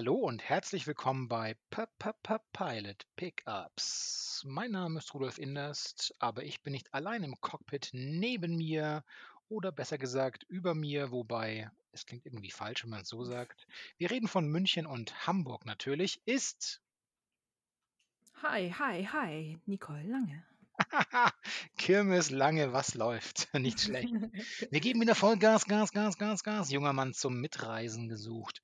Hallo und herzlich willkommen bei P -P -P Pilot Pickups. Mein Name ist Rudolf Inderst, aber ich bin nicht allein im Cockpit neben mir oder besser gesagt über mir, wobei es klingt irgendwie falsch, wenn man es so sagt. Wir reden von München und Hamburg natürlich. Ist Hi, hi, hi, Nicole Lange. Kirmes lange, was läuft? Nicht schlecht. Wir geben wieder voll Gas, Gas, Gas, Gas, Gas. Junger Mann zum Mitreisen gesucht.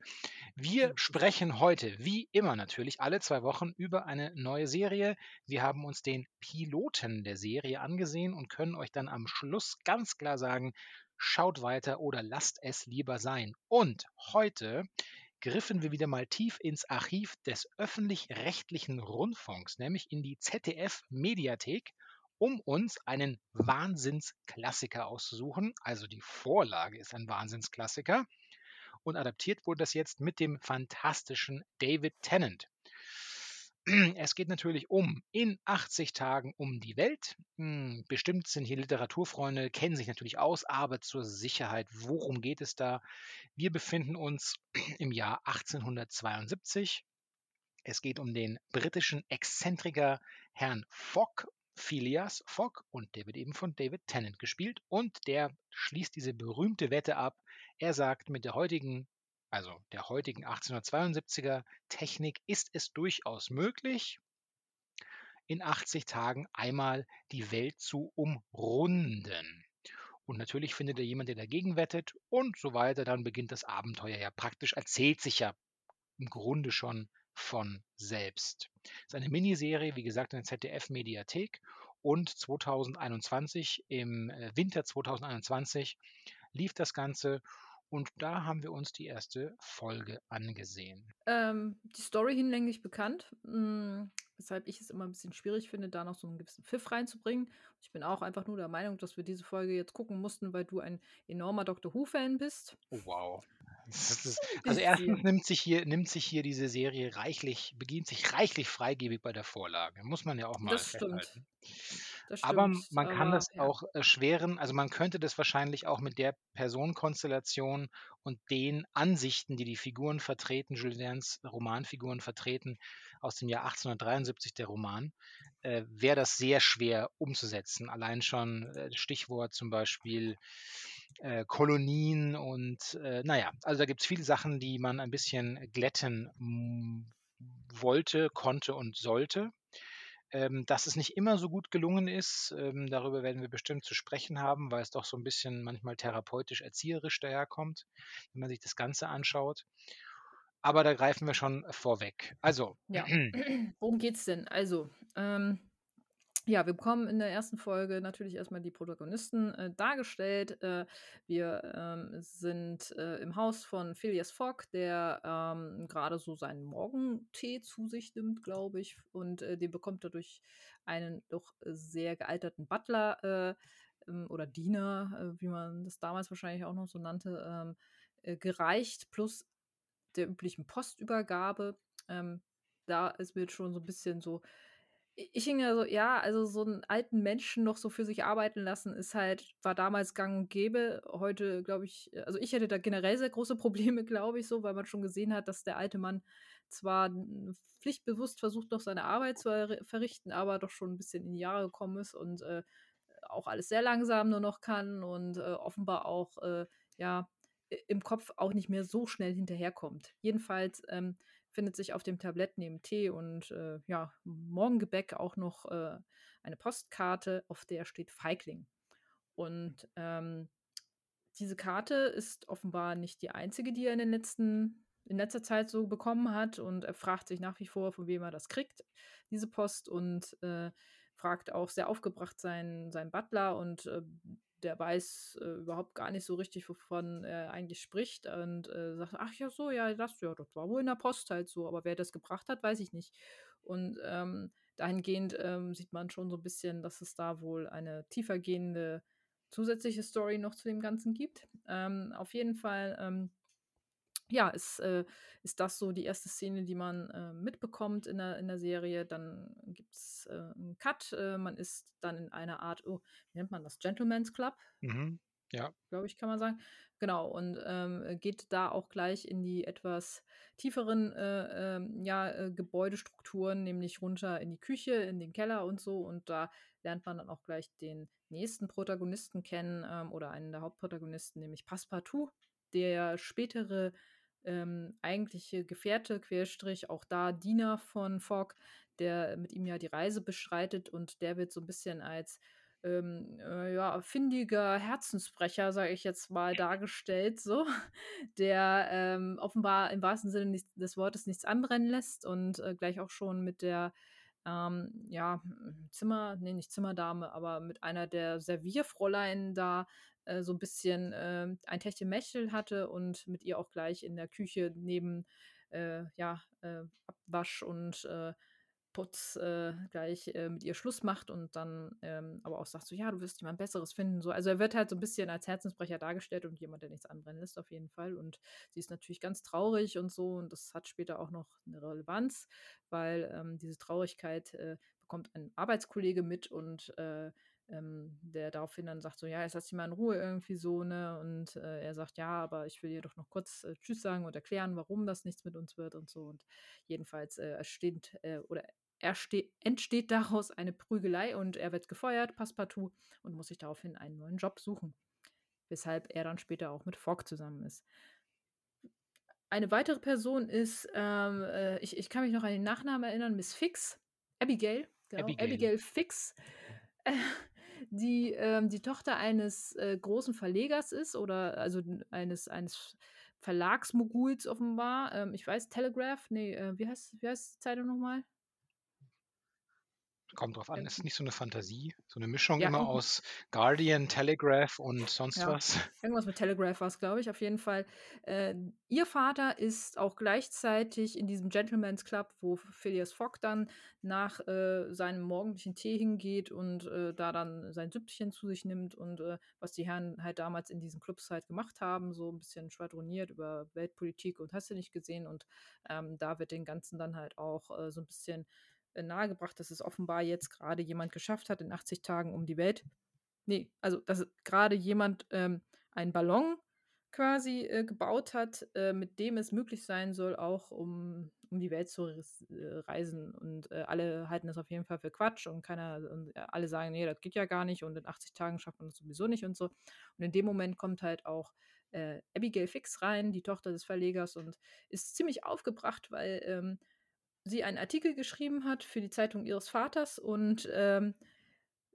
Wir sprechen heute, wie immer natürlich, alle zwei Wochen über eine neue Serie. Wir haben uns den Piloten der Serie angesehen und können euch dann am Schluss ganz klar sagen, schaut weiter oder lasst es lieber sein. Und heute griffen wir wieder mal tief ins Archiv des öffentlich-rechtlichen Rundfunks, nämlich in die ZDF-Mediathek, um uns einen Wahnsinnsklassiker auszusuchen. Also die Vorlage ist ein Wahnsinnsklassiker. Und adaptiert wurde das jetzt mit dem fantastischen David Tennant. Es geht natürlich um in 80 Tagen um die Welt. Hm, bestimmt sind hier Literaturfreunde, kennen sich natürlich aus, aber zur Sicherheit, worum geht es da? Wir befinden uns im Jahr 1872. Es geht um den britischen Exzentriker Herrn Fogg, Phileas Fogg, und der wird eben von David Tennant gespielt. Und der schließt diese berühmte Wette ab. Er sagt, mit der heutigen also der heutigen 1872er Technik, ist es durchaus möglich, in 80 Tagen einmal die Welt zu umrunden. Und natürlich findet er jemand, der dagegen wettet und so weiter. Dann beginnt das Abenteuer ja praktisch, erzählt sich ja im Grunde schon von selbst. Es ist eine Miniserie, wie gesagt, in der ZDF-Mediathek und 2021, im äh, Winter 2021, lief das Ganze und da haben wir uns die erste Folge angesehen. Ähm, die Story hinlänglich bekannt, mh, hm, weshalb ich es immer ein bisschen schwierig finde, da noch so einen gewissen Pfiff reinzubringen. Ich bin auch einfach nur der Meinung, dass wir diese Folge jetzt gucken mussten, weil du ein enormer Doctor Who-Fan bist. Oh, wow. Ist, also erstens nimmt sich hier nimmt sich hier diese Serie reichlich beginnt sich reichlich freigebig bei der Vorlage. Muss man ja auch mal Das stimmt. festhalten. Das Aber man kann aber das ja. auch erschweren, also man könnte das wahrscheinlich auch mit der Personenkonstellation und den Ansichten, die die Figuren vertreten, Jules Verne's Romanfiguren vertreten, aus dem Jahr 1873, der Roman, äh, wäre das sehr schwer umzusetzen. Allein schon äh, Stichwort zum Beispiel äh, Kolonien und äh, naja, also da gibt es viele Sachen, die man ein bisschen glätten wollte, konnte und sollte. Ähm, dass es nicht immer so gut gelungen ist, ähm, darüber werden wir bestimmt zu sprechen haben, weil es doch so ein bisschen manchmal therapeutisch, erzieherisch daherkommt, wenn man sich das Ganze anschaut. Aber da greifen wir schon vorweg. Also, Ja. Worum geht's denn? Also, ähm, ja, wir bekommen in der ersten Folge natürlich erstmal die Protagonisten äh, dargestellt. Äh, wir ähm, sind äh, im Haus von Phileas Fogg, der ähm, gerade so seinen Morgentee zu sich nimmt, glaube ich. Und äh, den bekommt er durch einen doch sehr gealterten Butler äh, ähm, oder Diener, äh, wie man das damals wahrscheinlich auch noch so nannte, ähm, äh, gereicht, plus der üblichen Postübergabe. Ähm, da ist mir jetzt schon so ein bisschen so ich hing ja so ja, also so einen alten Menschen noch so für sich arbeiten lassen, ist halt war damals gang und gäbe. Heute glaube ich äh, also ich hätte da generell sehr große Probleme, glaube ich so, weil man schon gesehen hat, dass der alte Mann zwar pflichtbewusst versucht, noch seine Arbeit zu erri verrichten, aber doch schon ein bisschen in die Jahre gekommen ist und, äh, auch alles sehr langsam nur noch kann und, äh, offenbar auch, äh, ja, im Kopf auch nicht mehr so schnell hinterherkommt. Jedenfalls, ähm, findet sich auf dem Tablett neben Tee und, äh, ja, Morgengebäck auch noch, äh, eine Postkarte, auf der steht Feigling. Und, ähm, diese Karte ist offenbar nicht die einzige, die er in den letzten in letzter Zeit so bekommen hat und er fragt sich nach wie vor, von wem er das kriegt, diese Post und, äh, fragt auch sehr aufgebracht seinen seinen Butler und, äh, der weiß, äh, überhaupt gar nicht so richtig, wovon er eigentlich spricht und, äh, sagt: „Ach ja, so, ja, das ja, das war wohl in der Post halt so, aber wer das gebracht hat, weiß ich nicht.“ Und, ähm, dahingehend, ähm, sieht man schon so ein bisschen, dass es da wohl eine tiefergehende zusätzliche Story noch zu dem Ganzen gibt. Ähm, auf jeden Fall, ähm ja, ist, äh ist das so die erste Szene, die man, äh, mitbekommt in der in der Serie. Dann gibt's, äh, 'n Cut. Äh, man ist dann in einer Art oh, wie nennt man das? Gentlemen's Club? mhm. Ja. Glaube ich, kann man sagen. Genau, und, ähm, geht da auch gleich in die etwas tieferen, äh, ähm, ja, äh, Gebäudestrukturen, nämlich runter in die Küche, in den Keller und so. Und da lernt man dann auch gleich den nächsten Protagonisten kennen, ähm, oder einen der Hauptprotagonisten, nämlich Passepartout, der spätere, ähm, eigentliche Gefährte, Querstrich auch da Diener von Fogg, der mit ihm ja die Reise beschreitet und der wird so ein bisschen als ähm, äh, ja, findiger Herzensbrecher, sage ich jetzt mal, dargestellt, so, der ähm, offenbar im wahrsten Sinne nicht, des Wortes nichts anbrennen lässt und äh, gleich auch schon mit der ähm, ja, Zimmer, nee, nicht Zimmerdame, aber mit einer der Servierfräulein da äh, so ein bisschen äh, ein Techtelmechtel hatte und mit ihr auch gleich in der Küche neben äh, ja, äh, Abwasch und äh, Putz gleich mit ihr Schluss macht und dann ähm, aber auch sagt so, ja, du wirst jemand Besseres finden. So. Also er wird halt so ein bisschen als Herzensbrecher dargestellt und jemand, der nichts anbrennen lässt, auf jeden Fall. Und sie ist natürlich ganz traurig und so und das hat später auch noch eine Relevanz, weil ähm, diese Traurigkeit bekommt ein Arbeitskollege mit und äh, ähm, der daraufhin dann sagt so, ja, jetzt lass dich mal in Ruhe irgendwie so, ne? Und äh, er sagt, ja, aber ich will dir doch noch kurz äh, Tschüss sagen und erklären, warum das nichts mit uns wird und so. Und jedenfalls äh, steht äh, oder entsteht daraus eine Prügelei und er wird gefeuert, Passepartout, und muss sich daraufhin einen neuen Job suchen. Weshalb er dann später auch mit Fogg zusammen ist. Eine weitere Person ist, ähm, äh, ich, ich kann mich noch an den Nachnamen erinnern, Miss Fix, Abigail, genau, Abigail, Abigail Fix, äh, die ähm, die Tochter eines äh, großen Verlegers ist oder also eines, eines Verlagsmoguls offenbar. Ähm, ich weiß, Telegraph, nee, äh, wie heißt, wie heißt die Zeitung nochmal? Kommt drauf an, ist nicht so eine Fantasie, so eine Mischung ja, immer aus Guardian, Telegraph und sonst ja, was? Irgendwas mit Telegraph war es, glaube ich, auf jeden Fall. Äh, ihr Vater ist auch gleichzeitig in diesem Gentleman's Club, wo Phileas Fogg dann nach äh, seinem morgendlichen Tee hingeht und äh, da dann sein Süppchen zu sich nimmt und äh, was die Herren halt damals in diesen Clubs halt gemacht haben, so ein bisschen schwadroniert über Weltpolitik und hast du nicht gesehen und ähm, da wird den Ganzen dann halt auch äh, so ein bisschen nahegebracht, dass es offenbar jetzt gerade jemand geschafft hat in 80 Tagen um die Welt. Nee, also dass gerade jemand ähm, einen Ballon quasi äh, gebaut hat, äh, mit dem es möglich sein soll, auch um, um die Welt zu äh, reisen. Und äh, alle halten das auf jeden Fall für Quatsch und keiner und äh, alle sagen, nee, das geht ja gar nicht und in 80 Tagen schafft man das sowieso nicht und so. Und in dem Moment kommt halt auch Abigail Fix rein, die Tochter des Verlegers, und ist ziemlich aufgebracht, weil ähm, sie einen Artikel geschrieben hat für die Zeitung ihres Vaters und ähm,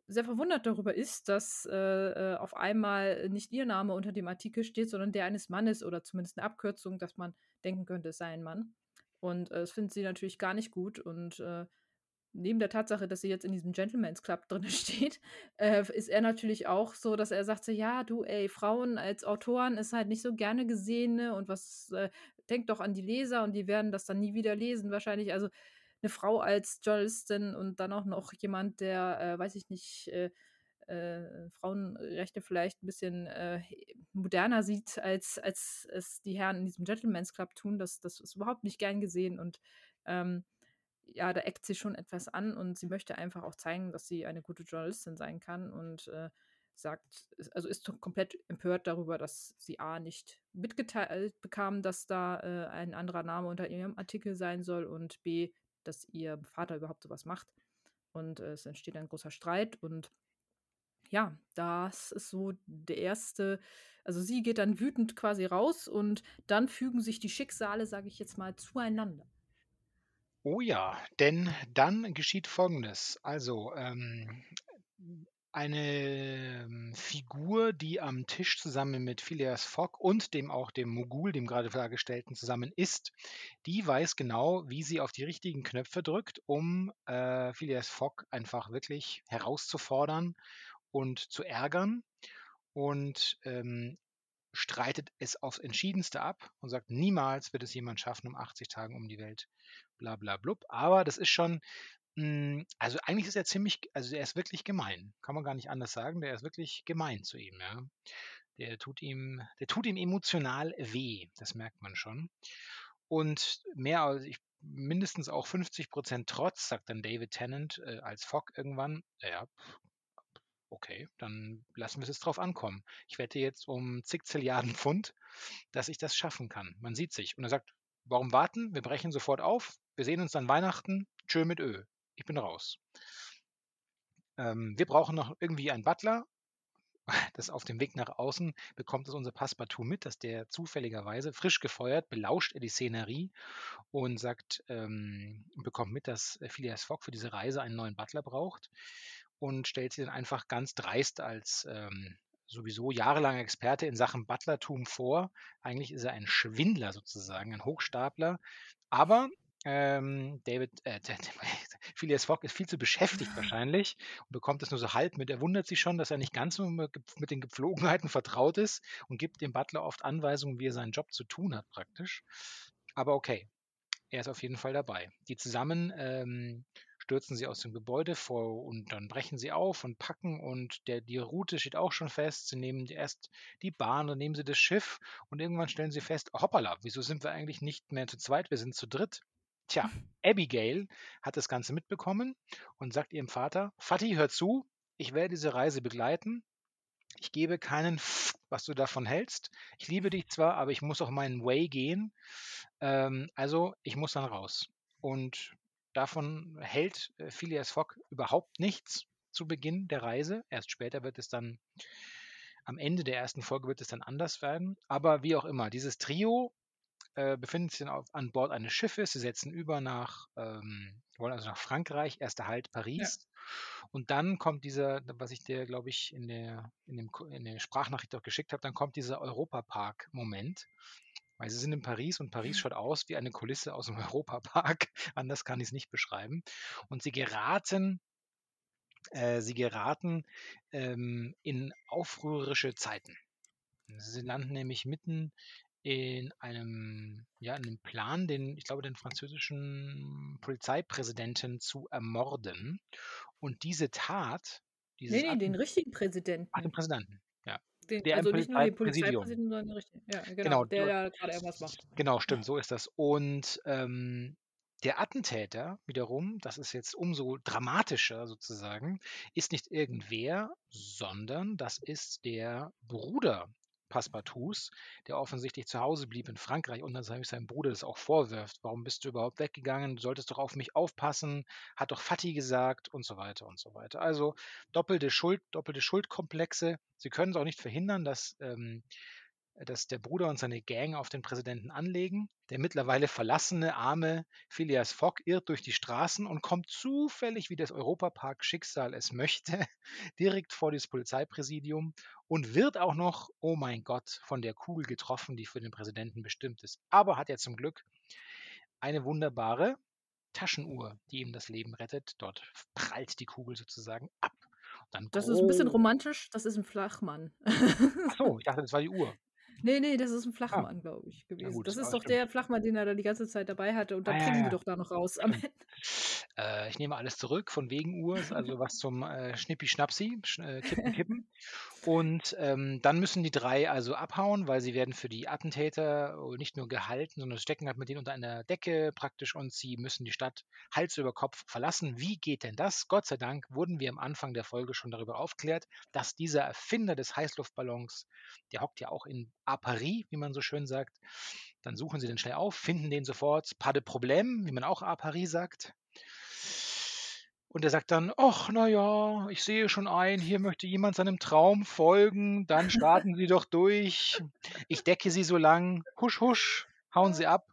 sehr verwundert darüber ist, dass äh, äh, auf einmal nicht ihr Name unter dem Artikel steht, sondern der eines Mannes oder zumindest eine Abkürzung, dass man denken könnte, es sei ein Mann. Und äh, das findet sie natürlich gar nicht gut und äh, neben der Tatsache, dass sie jetzt in diesem Gentleman's Club drin steht, äh, ist er natürlich auch so, dass er sagt so, ja, du, ey, Frauen als Autoren ist halt nicht so gerne gesehen, ne? Und was, äh, denk doch an die Leser und die werden das dann nie wieder lesen, wahrscheinlich. Also eine Frau als Journalistin und dann auch noch jemand, der, äh, weiß ich nicht, äh, äh, Frauenrechte vielleicht ein bisschen äh, moderner sieht, als, als es die Herren in diesem Gentleman's Club tun. Das, das ist überhaupt nicht gern gesehen und ähm, ja, da eckt sie schon etwas an und sie möchte einfach auch zeigen, dass sie eine gute Journalistin sein kann und äh, sagt, also ist komplett empört darüber, dass sie A nicht mitgeteilt bekam, dass da äh, ein anderer Name unter ihrem Artikel sein soll und B, dass ihr Vater überhaupt sowas macht. Und äh, es entsteht ein großer Streit und ja, das ist so der erste, also sie geht dann wütend quasi raus und dann fügen sich die Schicksale, sage ich jetzt mal, zueinander. Oh ja, denn dann geschieht Folgendes. Also, ähm, eine ähm, Figur, die am Tisch zusammen mit Phileas Fogg und dem auch dem Mogul, dem gerade dargestellten, zusammen ist, die weiß genau, wie sie auf die richtigen Knöpfe drückt, um äh, Phileas Fogg einfach wirklich herauszufordern und zu ärgern. Und ähm, streitet es aufs Entschiedenste ab und sagt, niemals wird es jemand schaffen, um 80 Tagen um die Welt bla bla blub. Aber das ist schon, mh, hm, also eigentlich ist er ziemlich, also er ist wirklich gemein. Kann man gar nicht anders sagen. Der ist wirklich gemein zu ihm, ja. Der tut ihm, der tut ihm emotional weh. Das merkt man schon. Und mehr als ich, mindestens auch 50 Prozent Trotz, sagt dann David Tennant äh, als Fogg irgendwann. Ja, okay, dann lassen wir es jetzt drauf ankommen. Ich wette jetzt um zig Zilliarden Pfund, dass ich das schaffen kann. Man sieht sich. Und er sagt, warum warten? Wir brechen sofort auf. Wir sehen uns dann Weihnachten. Tschö mit Ö. Ich bin raus. Ähm, wir brauchen noch irgendwie einen Butler. Das auf dem Weg nach außen bekommt es unser Passepartout mit, dass der zufälligerweise frisch gefeuert, belauscht er die Szenerie und sagt, ähm, bekommt mit, dass Phileas Fogg für diese Reise einen neuen Butler braucht und stellt sie dann einfach ganz dreist als ähm, sowieso jahrelanger Experte in Sachen Butlertum vor. Eigentlich ist er ein Schwindler sozusagen, ein Hochstapler. Aber ähm, David, äh, Phileas Fogg ist viel zu beschäftigt wahrscheinlich und bekommt es nur so halb mit. Er wundert sich schon, dass er nicht ganz so mit den Gepflogenheiten vertraut ist und gibt dem Butler oft Anweisungen, wie er seinen Job zu tun hat praktisch. Aber okay, er ist auf jeden Fall dabei. Die zusammen ähm, stürzen sie aus dem Gebäude vor und dann brechen sie auf und packen und der, die Route steht auch schon fest. Sie nehmen erst die Bahn und nehmen sie das Schiff und irgendwann stellen sie fest, hoppala, wieso sind wir eigentlich nicht mehr zu zweit, wir sind zu dritt. Tja, Abigail hat das Ganze mitbekommen und sagt ihrem Vater, Vati, hör zu, ich werde diese Reise begleiten. Ich gebe keinen, F was du davon hältst. Ich liebe dich zwar, aber ich muss auch meinen Way gehen. Ähm, also ich muss dann raus. Und davon hält äh, Phileas Fogg überhaupt nichts zu Beginn der Reise. Erst später wird es dann, am Ende der ersten Folge wird es dann anders werden. Aber wie auch immer, dieses Trio äh, befindet sich auf, an Bord eines Schiffes. Sie setzen über nach, ähm, wollen also nach Frankreich, erster Halt Paris. Ja. Und dann kommt dieser, was ich dir, glaube ich, in der, in, dem, in der Sprachnachricht auch geschickt habe, dann kommt dieser Europapark-Moment. Weil sie sind in Paris und Paris schaut aus wie eine Kulisse aus dem Europapark. Anders kann ich es nicht beschreiben. Und sie geraten äh, sie geraten ähm, in aufrührerische Zeiten. Sie landen nämlich mitten in einem, ja, in einem Plan, den, ich glaube, den französischen Polizeipräsidenten zu ermorden. Und diese Tat, dieses nee, nee, den richtigen Präsidenten. Ach, den Präsidenten. Den, der also nicht nur den Polizeipräsidenten, sondern den richtigen. Ja, genau, genau der da gerade irgendwas macht. Genau, stimmt, so ist das. Und ähm, der Attentäter wiederum, das ist jetzt umso dramatischer sozusagen, ist nicht irgendwer, sondern das ist der Bruder Passepartouts, der offensichtlich zu Hause blieb in Frankreich und dann seinem Bruder das auch vorwirft. Warum bist du überhaupt weggegangen? Du solltest doch auf mich aufpassen, hat doch Fatih gesagt und so weiter und so weiter. Also doppelte Schuld, doppelte Schuldkomplexe. Sie können es auch nicht verhindern, dass ähm, dass der Bruder und seine Gang auf den Präsidenten anlegen. Der mittlerweile verlassene, arme Phileas Fogg irrt durch die Straßen und kommt zufällig, wie das Europapark-Schicksal es möchte, direkt vor das Polizeipräsidium und wird auch noch, oh mein Gott, von der Kugel getroffen, die für den Präsidenten bestimmt ist. Aber hat er zum Glück eine wunderbare Taschenuhr, die ihm das Leben rettet. Dort prallt die Kugel sozusagen ab. Dann das ist ein bisschen romantisch, das ist ein Flachmann. Ach so, ich dachte, das war die Uhr. Nee, nee, das ist ein ah. Flachmann, ah. glaube ich, gewesen. Gut, das, das ist doch stimmt. der Flachmann, den er da die ganze Zeit dabei hatte. Und da ah, kriegen ja, wir doch da noch raus am Ende. Äh, ich nehme alles zurück von wegen Uhr, also was zum äh, Schnippi-Schnapsi, äh, Kippen, Kippen. Und ähm, dann müssen die drei also abhauen, weil sie werden für die Attentäter nicht nur gehalten, sondern stecken halt mit denen unter einer Decke praktisch und sie müssen die Stadt Hals über Kopf verlassen. Wie geht denn das? Gott sei Dank wurden wir am Anfang der Folge schon darüber aufklärt, dass dieser Erfinder des Heißluftballons, der hockt ja auch in à Paris, wie man so schön sagt. Dann suchen sie den schnell auf, finden den sofort, pas de problème, wie man auch à Paris sagt. Und er sagt dann, ach, naja, ich sehe schon ein, hier möchte jemand seinem Traum folgen, dann starten Sie doch durch. Ich decke Sie so lang, husch, husch, hauen Sie ab.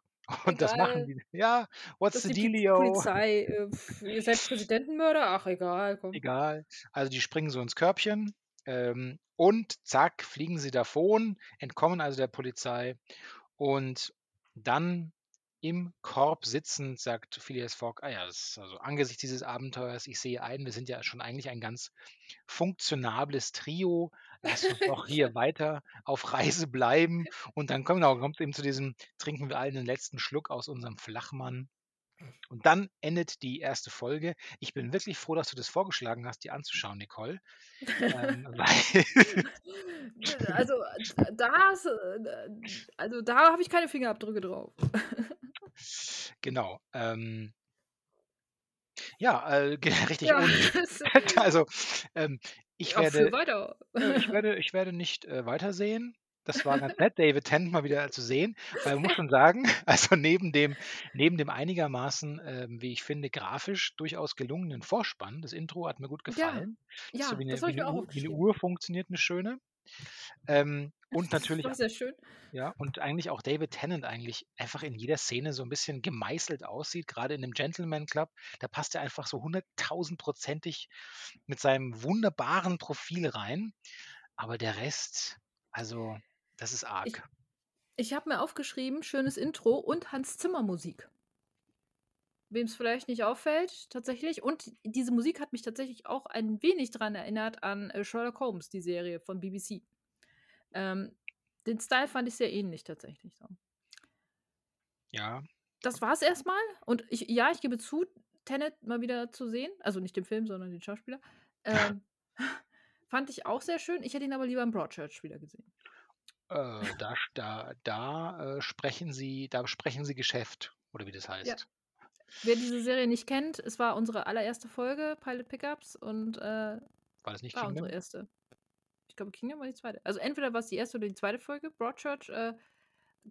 Und egal. das machen die. Ja, what's the dealio? Polizei, äh, ihr seid Präsidentenmörder? Ach, egal. Komm. Egal. Also die springen so ins Körbchen ähm, und zack, fliegen sie davon, entkommen also der Polizei. Und dann im Korb sitzend sagt Phileas Fogg, ah ja, also angesichts dieses Abenteuers, ich sehe ein, wir sind ja schon eigentlich ein ganz funktionables Trio. Lass uns doch hier weiter auf Reise bleiben. Und dann kommt, genau, kommt eben zu diesem, trinken wir allen den letzten Schluck aus unserem Flachmann. Und dann endet die erste Folge. Ich bin wirklich froh, dass du das vorgeschlagen hast, die anzuschauen, Nicole. ähm, also da, also da habe ich keine Fingerabdrücke drauf. genau. Ähm, ja, äh, richtig. Ja, also ähm, Ich Ja, werde äh, ich werde ich werde nicht, äh, weitersehen. Das war ganz nett, David Tennant mal wieder zu sehen. Weil man muss schon sagen, also neben dem neben dem einigermaßen, ähm, wie ich finde, grafisch durchaus gelungenen Vorspann das Intro hat mir gut Ja, gefallen. Ist ja, so wie das 'ne wie 'ne auch Uhr wie 'ne aufgeschrieben. Uhr funktioniert, 'ne schöne. Ähm, und Das natürlich war sehr schön. ja, und eigentlich auch David Tennant eigentlich einfach in jeder Szene so 'n bisschen gemeißelt aussieht, grade in dem Gentleman Club. Da passt er einfach so hunderttausendprozentig mit seinem wunderbaren Profil rein. Aber der Rest, also, das ist Ich arg. ich habe mir aufgeschrieben, schönes Intro und Hans Zimmer Musik. Wem's vielleicht nicht auffällt, tatsächlich. Und diese Musik hat mich tatsächlich auch ein wenig dran erinnert an, äh, Sherlock Holmes, die Serie von BBC. Ähm, den Style fand ich sehr ähnlich tatsächlich so. Ja. Das war's erst mal. Und ich ja, ich gebe zu, Tenet mal wieder zu sehen, also nicht den Film, sondern den Schauspieler, ähm, fand ich auch sehr schön. Ich hätte ihn aber lieber in Broadchurch wieder gesehen. Äh, da da da, äh, sprechen Sie da sprechen Sie Geschäft oder wie das Ja. Wer diese Serie nicht kennt, es war unsere allererste Folge, Pilot Pickups, und, äh, War das nicht war unsere Kingdom? erste. Ich glaube, Kingdom war die zweite. Also entweder war's die erste oder die zweite Folge. Broadchurch, äh,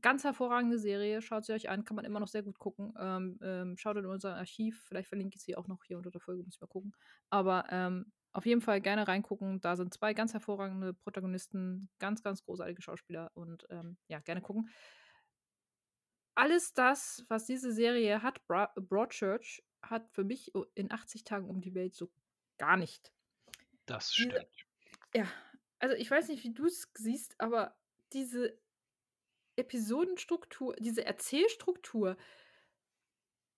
ganz hervorragende Serie. Schaut sie euch an, kann man immer noch sehr gut gucken. Ähm, ähm, schaut in unser Archiv. Vielleicht verlinke ich sie auch noch hier unter der Folge, muss ich mal gucken. Aber, ähm, auf jeden Fall gerne reingucken. Da sind 2 ganz hervorragende Protagonisten, ganz, ganz großartige Schauspieler und, ähm, ja, gerne gucken. Alles das, was diese Serie hat, Bra Broadchurch, hat für mich in 80 Tagen um die Welt so gar nicht. Das stimmt. ja, also ich weiß nicht, wie du's siehst, aber diese Episodenstruktur, diese Erzählstruktur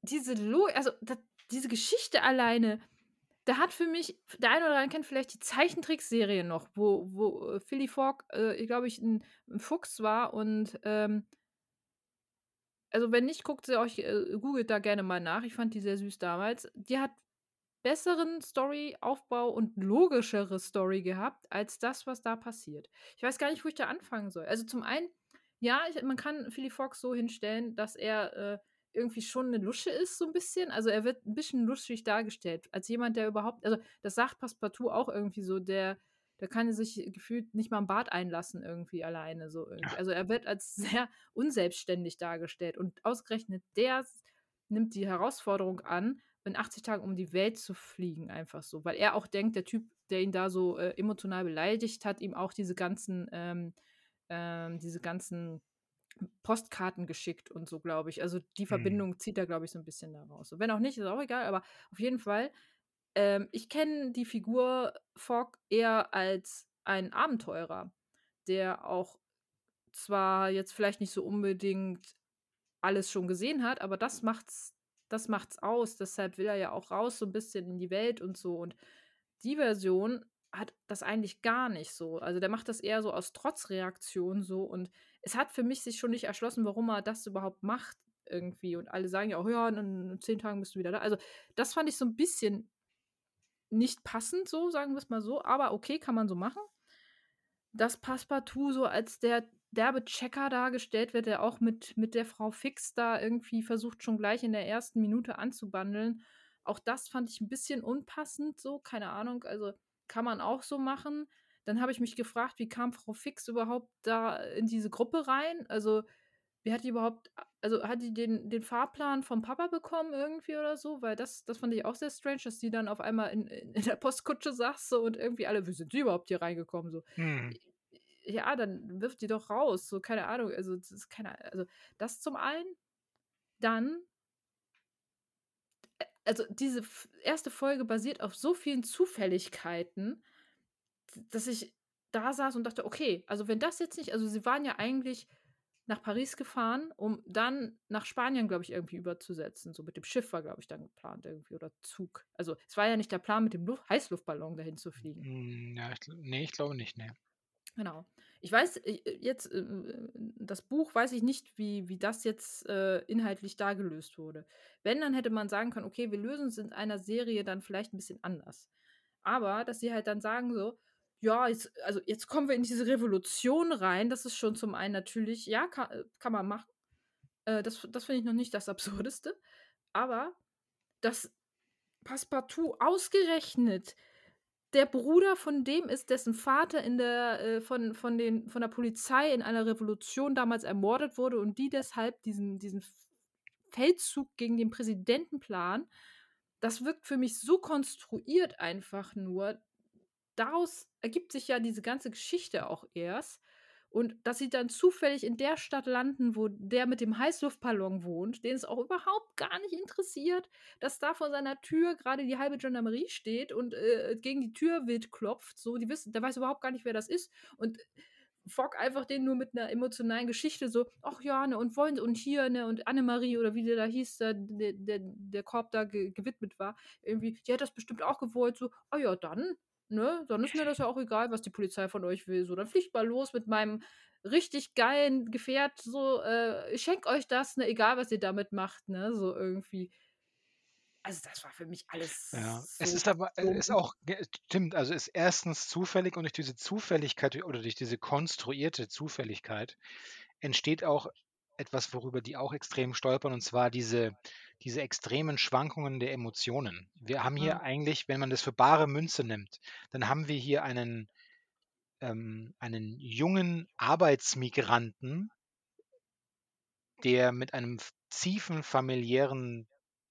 diese Lo also da diese Geschichte alleine, da hat für mich der eine oder andere kennt vielleicht die Zeichentrickserie noch, wo wo, äh, Philly Fogg, äh, glaube ich, 'n 'n Fuchs war und, ähm also wenn nicht, guckt sie euch äh, googelt da gerne mal nach. Ich fand die sehr süß damals. Die hat besseren Storyaufbau und logischere Story gehabt als das, was da passiert. Ich weiß gar nicht, wo ich da anfangen soll. Also zum einen, ja, ich man kann Philly Fogg so hinstellen, dass er, äh, irgendwie schon 'ne Lusche ist so 'n bisschen. Also er wird 'n bisschen lustig dargestellt, als jemand, der überhaupt also das sagt Passepartout auch irgendwie so, der der kann sich gefühlt nicht mal im Bad einlassen irgendwie alleine so irgendwie. Also er wird als sehr unselbstständig dargestellt und ausgerechnet der nimmt die Herausforderung an, in 80 Tagen um die Welt zu fliegen einfach so, weil er auch denkt, der Typ, der ihn da so, äh, emotional beleidigt, hat ihm auch diese ganzen ähm, ähm, diese ganzen Postkarten geschickt und so, glaube ich. Also die Mhm. Verbindung zieht er, glaube ich, so 'n bisschen da raus. Wenn auch nicht, ist auch egal, aber auf jeden Fall, ähm, ich kenne die Figur Fogg eher als einen Abenteurer, der auch zwar jetzt vielleicht nicht so unbedingt alles schon gesehen hat, aber das macht's das macht's aus. Deshalb will er ja auch raus so 'n bisschen in die Welt und so. Und die Version hat das eigentlich gar nicht so. Also der macht das eher so aus Trotzreaktion so und es hat für mich sich schon nicht erschlossen, warum er das überhaupt macht irgendwie. Und alle sagen ja auch: „Ja, in 10 Tagen bist du wieder da.“ Also das fand ich so 'n bisschen nicht passend so, sagen wir's mal so, aber okay, kann man so machen. Dass Passepartout so als der derbe Checker dargestellt wird, der auch mit mit der Frau Fix da irgendwie versucht, schon gleich in der ersten Minute anzubandeln. Auch das fand ich 'n bisschen unpassend so, keine Ahnung, also kann man auch so machen. Dann habe ich mich gefragt, wie kam Frau Fix überhaupt da in diese Gruppe rein? Also, wie hat die überhaupt also hat die den den Fahrplan vom Papa bekommen irgendwie oder so? Weil das das fand ich auch sehr strange, dass die dann auf einmal in in der Postkutsche saß so und irgendwie alle: „Wie sind die überhaupt hier reingekommen?“ So. Mhm. Ja, dann wirf die doch raus, so, keine Ahnung. Also das ist keine also das zum einen. Dann äh, also diese erste Folge basiert auf so vielen Zufälligkeiten, dass ich da saß und dachte: „Okay, also wenn das jetzt nicht“ also sie waren ja eigentlich nach Paris gefahren, um dann nach Spanien, glaube ich, irgendwie überzusetzen. So mit dem Schiff war, glaube ich, dann geplant irgendwie oder Zug. Also es war ja nicht der Plan, mit dem Luft Heißluftballon dahin zu fliegen. Hm, ja, ich gl ne, ich glaube nicht, ne. Genau. Ich weiß, äh, jetzt, äh, das Buch weiß ich nicht, wie wie das jetzt, äh, inhaltlich da gelöst wurde. Wenn, dann hätte man sagen können: „Okay, wir lösen es in einer Serie dann vielleicht 'n bisschen anders.“ Aber, dass sie halt dann sagen so: „Ja, jetzt also jetzt kommen wir in diese Revolution rein.“ Das ist schon zum einen natürlich ja, ka äh, kann man machen. Äh, das das finde ich noch nicht das Absurdeste. Aber, dass Passepartout ausgerechnet der Bruder von dem ist, dessen Vater in der, äh, von, von, den, von der Polizei in einer Revolution damals ermordet wurde und die deshalb diesen, diesen Feldzug gegen den Präsidenten planen. Das wirkt für mich so konstruiert einfach nur. Daraus ergibt sich ja diese ganze Geschichte auch erst. Und dass sie dann zufällig in der Stadt landen, wo der mit dem Heißluftballon wohnt, den es auch überhaupt gar nicht interessiert, dass da vor seiner Tür gerade die halbe Gendarmerie steht und äh, gegen die Tür wild klopft. So, die wissen, der weiß überhaupt gar nicht, wer das ist. Und Fock einfach den nur mit einer emotionalen Geschichte so, ach ja, ne, und wollen und hier, ne, und Annemarie oder wie der da hieß, der, der, der Korb da ge gewidmet war, irgendwie, die hat das bestimmt auch gewollt, so, ah ja, dann, ne, dann ist mir das ja auch egal, was die Polizei von euch will. So, dann fliegt mal los mit meinem richtig geilen Gefährt, so, äh, ich schenk euch das, ne, egal was ihr damit macht, ne, so irgendwie. Also das war für mich alles. Ja, so es ist aber, es ist auch, stimmt, also ist erstens zufällig und durch diese Zufälligkeit oder durch diese konstruierte Zufälligkeit entsteht auch etwas, worüber die auch extrem stolpern, und zwar diese, diese extremen Schwankungen der Emotionen. Wir haben hier mhm. eigentlich, wenn man das für bare Münze nimmt, dann haben wir hier einen, ähm, einen jungen Arbeitsmigranten, der mit einem tiefen familiären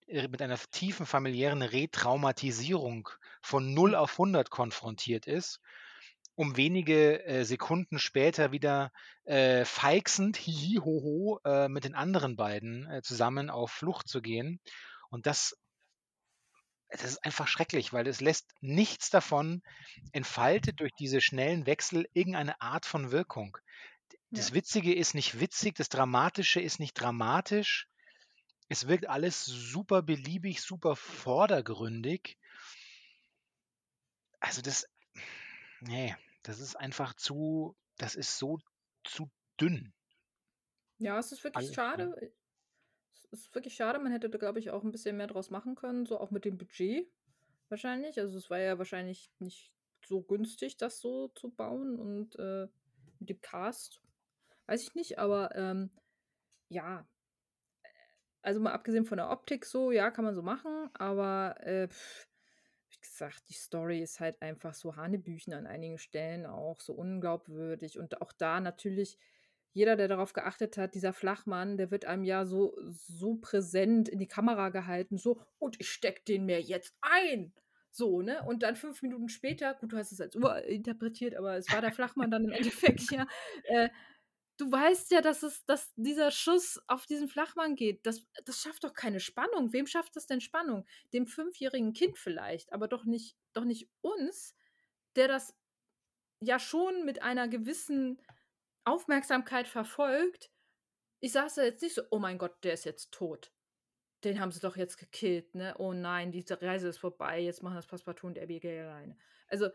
äh, mit einer tiefen familiären Retraumatisierung von 0 mhm. auf 100 konfrontiert ist um wenige äh, Sekunden später wieder äh, feixend, hihi, hoho, äh, mit den anderen beiden äh, zusammen auf Flucht zu gehen. Und das, das ist einfach schrecklich, weil es lässt nichts davon entfaltet durch diese schnellen Wechsel irgendeine Art von Wirkung. Das ja. Witzige ist nicht witzig, das Dramatische ist nicht dramatisch. Es wirkt alles super beliebig, super vordergründig. Also das, nee, das ist einfach zu das ist so zu dünn. Ja, es ist wirklich Alles, schade. Ja. Es ist wirklich schade. Man hätte da, glaube ich, auch ein bisschen mehr draus machen können, so auch mit dem Budget wahrscheinlich. Also es war ja wahrscheinlich nicht so günstig, das so zu bauen und äh, mit dem Cast, weiß ich nicht, aber ähm, ja, also mal abgesehen von der Optik so, ja, kann man so machen, aber äh, pff, gesagt, die Story ist halt einfach so Hanebüchen an einigen Stellen auch so unglaubwürdig. Und auch da natürlich, jeder, der darauf geachtet hat, dieser Flachmann, der wird einem ja so, so präsent in die Kamera gehalten, so, und ich steck den mir jetzt ein. So, ne? Und dann fünf Minuten später, gut, du hast es als Uhr interpretiert, aber es war der Flachmann dann im Endeffekt, ja, äh, du weißt ja, dass es, dass dieser Schuss auf diesen Flachmann geht. Das, das schafft doch keine Spannung. Wem schafft das denn Spannung? Dem fünfjährigen Kind vielleicht, aber doch nicht, doch nicht uns, der das ja schon mit einer gewissen Aufmerksamkeit verfolgt. Ich saß da jetzt nicht so, oh mein Gott, der ist jetzt tot. Den haben sie doch jetzt gekillt, ne? Oh nein, diese Reise ist vorbei, jetzt machen das Passepartout und Abigail alleine. Also,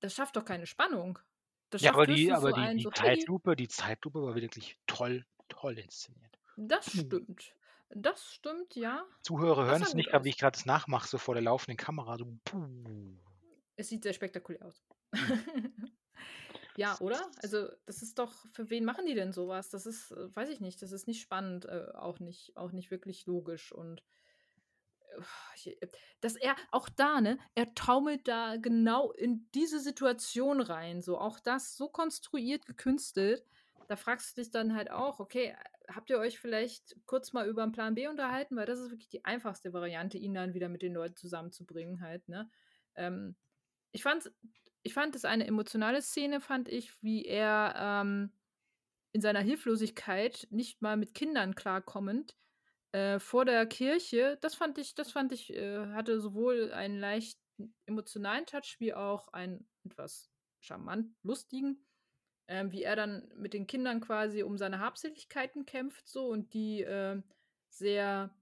das schafft doch keine Spannung. Das Ja, aber die aber so die die so, hey Zeitlupe die Zeitlupe war wirklich toll toll inszeniert. Das Puh. stimmt. Das stimmt, ja. Zuhörer hören es nicht, aber wie ich gerade das nachmache, so vor der laufenden Kamera, so puh. Es sieht sehr spektakulär aus. Hm. Ja, oder? Also, das ist doch für wen machen die denn sowas? Das ist, äh, weiß ich nicht, das ist nicht spannend, äh, auch nicht auch nicht wirklich logisch und dass er auch da, ne, er taumelt da genau in diese Situation rein, so auch das so konstruiert gekünstelt. Da fragst du dich dann halt auch, okay, habt ihr euch vielleicht kurz mal über einen Plan B unterhalten, weil das ist wirklich die einfachste Variante, ihn dann wieder mit den Leuten zusammenzubringen, halt, ne? Ähm, ich fand, ich fand es eine emotionale Szene, fand ich, wie er ähm, in seiner Hilflosigkeit nicht mal mit Kindern klarkommend äh, vor der Kirche, das fand ich, das fand ich, äh, hatte sowohl einen leicht emotionalen Touch wie auch einen etwas charmant lustigen, ähm, wie er dann mit den Kindern quasi um seine Habseligkeiten kämpft so und die äh, sehr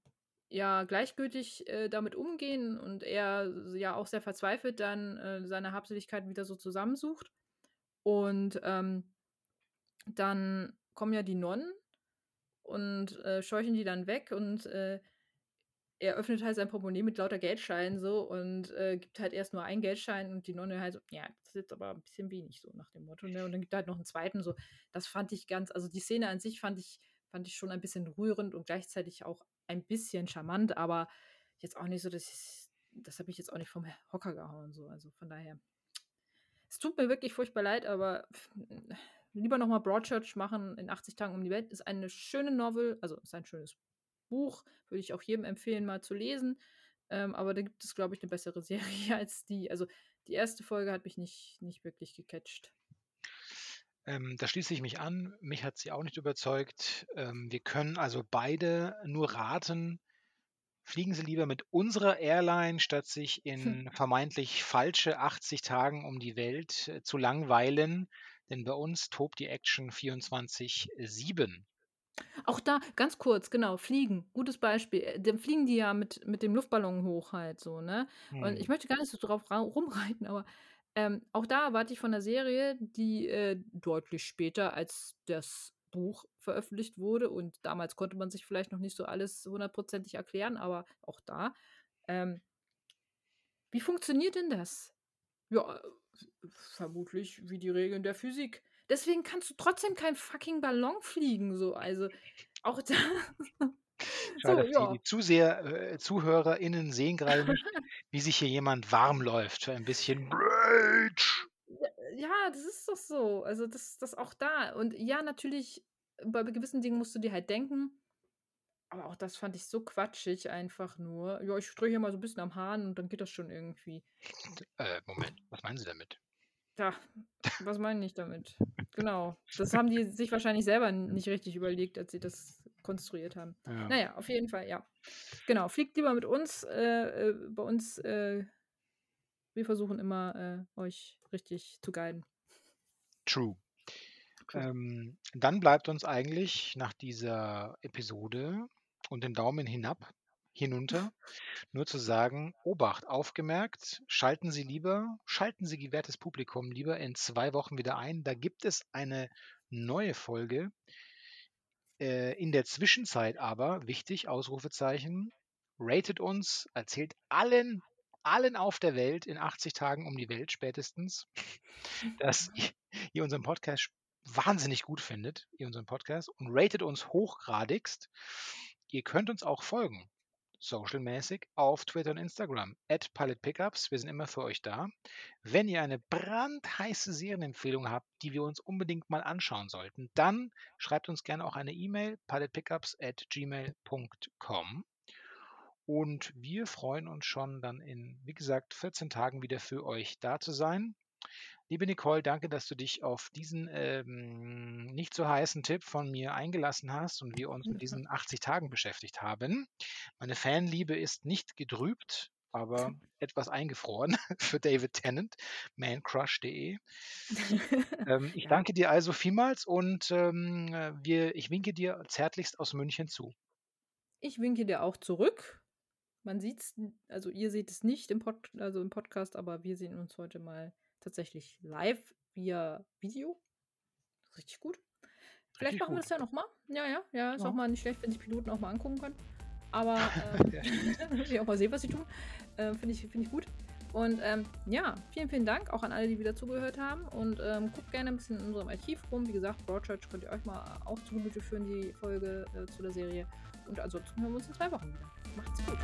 ja gleichgültig äh, damit umgehen und er ja auch sehr verzweifelt dann äh, seine Habseligkeiten wieder so zusammensucht. Und ähm, dann kommen ja die Nonnen und äh, scheuchen die dann weg und äh, er öffnet halt sein Portemonnaie mit lauter Geldscheinen so und äh, gibt halt erst nur einen Geldschein und die Nonne halt so, ja, das ist jetzt aber ein bisschen wenig so nach dem Motto, ne? Und dann gibt er halt noch einen zweiten so. Das fand ich ganz, also die Szene an sich fand ich, fand ich schon ein bisschen rührend und gleichzeitig auch ein bisschen charmant, aber jetzt auch nicht so, dass ich das habe ich jetzt auch nicht vom Hocker gehauen. So. Also von daher. Es tut mir wirklich furchtbar leid, aber lieber nochmal Broadchurch machen in 80 Tagen um die Welt. Ist eine schöne Novel, also ist ein schönes Buch. Würde ich auch jedem empfehlen, mal zu lesen. Ähm, aber da gibt es, glaube ich, eine bessere Serie als die. Also die erste Folge hat mich nicht, nicht wirklich gecatcht. Ähm, da schließe ich mich an. Mich hat sie auch nicht überzeugt. Ähm, wir können also beide nur raten, fliegen Sie lieber mit unserer Airline, statt sich in vermeintlich falsche 80 Tagen um die Welt äh, zu langweilen. Denn bei uns tobt die Action 24-7. Auch da, ganz kurz, genau, Fliegen, gutes Beispiel. Äh, dann fliegen die ja mit, mit dem Luftballon hoch halt so, ne? Und ich Hm. möchte gar nicht so drauf ra rumreiten, aber ähm, auch da erwarte ich von der Serie, die äh, deutlich später als das Buch veröffentlicht wurde und damals konnte man sich vielleicht noch nicht so alles hundertprozentig erklären, aber auch da. Ähm, wie funktioniert denn das? Ja, äh, vermutlich wie die Regeln der Physik. Deswegen kannst du trotzdem kein fucking Ballon fliegen, so. Also, auch da. so, Schade, die, ja. die Zuseher, äh, ZuhörerInnen sehen gerade nicht, wie sich hier jemand warm läuft für ein bisschen Rage. Ja, das ist doch so. Also, das, das auch da. Und ja, natürlich, bei gewissen Dingen musst du dir halt denken. Aber auch das fand ich so quatschig einfach nur. Ja, ich drehe hier mal so ein bisschen am Hahn und dann geht das schon irgendwie. Äh, Moment, was meinen Sie damit? Ja, was meine ich damit? Genau. Das haben die sich wahrscheinlich selber nicht richtig überlegt, als sie das konstruiert haben. Ja. Naja, auf jeden Fall, ja. Genau, fliegt lieber mit uns. Äh, äh, bei uns, äh, wir versuchen immer, äh, euch richtig zu guiden. True. True. Ähm, dann bleibt uns eigentlich nach dieser Episode und den Daumen hinab, hinunter, nur zu sagen, Obacht, aufgemerkt, schalten Sie lieber, schalten Sie gewährtes Publikum lieber in zwei Wochen wieder ein. Da gibt es eine neue Folge. Äh, in der Zwischenzeit aber, wichtig, Ausrufezeichen, ratet uns, erzählt allen, allen auf der Welt in 80 Tagen um die Welt spätestens, dass ihr, ihr unseren Podcast wahnsinnig gut findet, ihr unseren Podcast, und ratet uns hochgradigst. Ihr könnt uns auch folgen, socialmäßig, auf Twitter und Instagram, at pilotpickups. Wir sind immer für euch da. Wenn ihr eine brandheiße Serienempfehlung habt, die wir uns unbedingt mal anschauen sollten, dann schreibt uns gerne auch eine E-Mail, pilotpickups at gmail.com. Und wir freuen uns schon dann in, wie gesagt, 14 Tagen wieder für euch da zu sein. Liebe Nicole, danke, dass du dich auf diesen ähm, nicht so heißen Tipp von mir eingelassen hast und wir uns mit diesen 80 Tagen beschäftigt haben. Meine Fanliebe ist nicht getrübt, aber etwas eingefroren für David Tennant, mancrush.de. Ähm, ich danke dir also vielmals und ähm, äh, wir, ich winke dir zärtlichst aus München zu. Ich winke dir auch zurück. Man sieht's, also ihr seht es nicht im, Pod, also im Podcast, aber wir sehen uns heute mal tatsächlich live via Video. Richtig gut. Vielleicht Richtig machen wir gut. das ja nochmal. Ja, ja, ja. Ist Ja. auch mal nicht schlecht, wenn sich Piloten auch mal angucken können. Aber stimmt. ich auch mal sehen, was sie tun. Äh, Finde ich, find ich gut. Und ähm, ja, vielen, vielen Dank auch an alle, die wieder zugehört haben. Und ähm, guckt gerne ein bisschen in unserem Archiv rum. Wie gesagt, Broadchurch könnt ihr euch mal auch zu Gemüte führen, die Folge äh, zu der Serie. Und ansonsten hören wir uns in zwei Wochen wieder. Macht's gut.